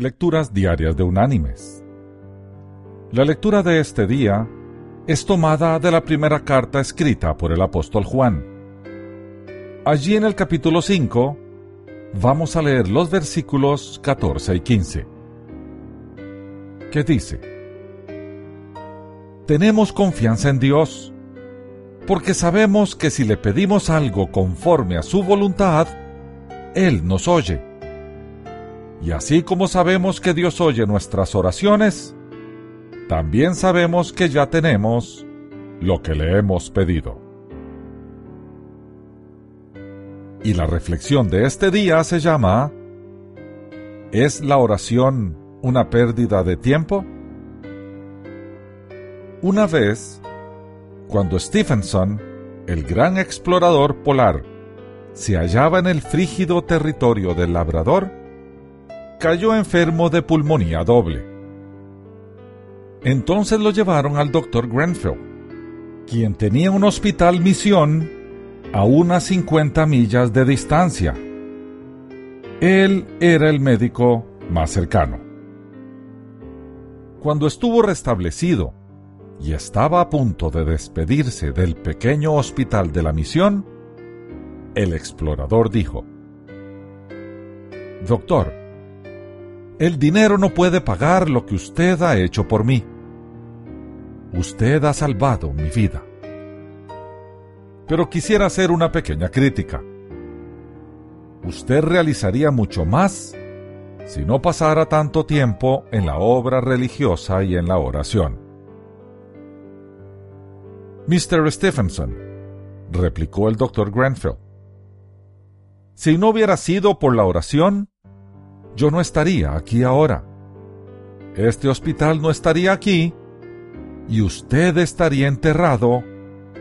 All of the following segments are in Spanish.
Lecturas Diarias de Unánimes. La lectura de este día es tomada de la primera carta escrita por el apóstol Juan. Allí en el capítulo 5 vamos a leer los versículos 14 y 15, que dice, Tenemos confianza en Dios, porque sabemos que si le pedimos algo conforme a su voluntad, Él nos oye. Y así como sabemos que Dios oye nuestras oraciones, también sabemos que ya tenemos lo que le hemos pedido. Y la reflexión de este día se llama ¿Es la oración una pérdida de tiempo? Una vez, cuando Stephenson, el gran explorador polar, se hallaba en el frígido territorio del Labrador, cayó enfermo de pulmonía doble. Entonces lo llevaron al doctor Grenfell, quien tenía un hospital misión a unas 50 millas de distancia. Él era el médico más cercano. Cuando estuvo restablecido y estaba a punto de despedirse del pequeño hospital de la misión, el explorador dijo, Doctor, el dinero no puede pagar lo que usted ha hecho por mí. Usted ha salvado mi vida. Pero quisiera hacer una pequeña crítica. Usted realizaría mucho más si no pasara tanto tiempo en la obra religiosa y en la oración. Mr. Stephenson, replicó el doctor Grenfell, si no hubiera sido por la oración, yo no estaría aquí ahora. Este hospital no estaría aquí y usted estaría enterrado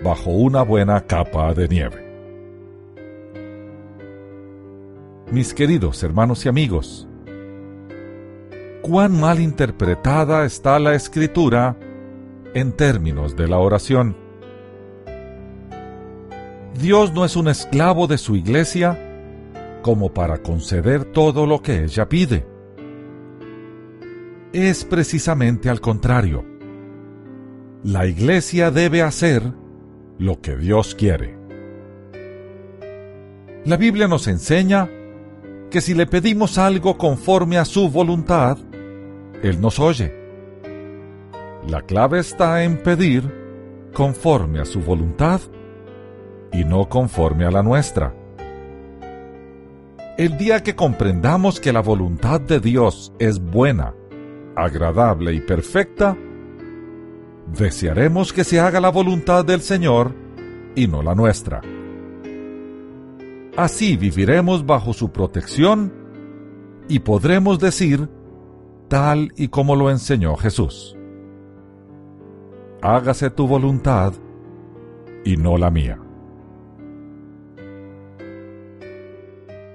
bajo una buena capa de nieve. Mis queridos hermanos y amigos, cuán mal interpretada está la escritura en términos de la oración. Dios no es un esclavo de su iglesia como para conceder todo lo que ella pide. Es precisamente al contrario. La iglesia debe hacer lo que Dios quiere. La Biblia nos enseña que si le pedimos algo conforme a su voluntad, Él nos oye. La clave está en pedir conforme a su voluntad y no conforme a la nuestra. El día que comprendamos que la voluntad de Dios es buena, agradable y perfecta, desearemos que se haga la voluntad del Señor y no la nuestra. Así viviremos bajo su protección y podremos decir tal y como lo enseñó Jesús. Hágase tu voluntad y no la mía.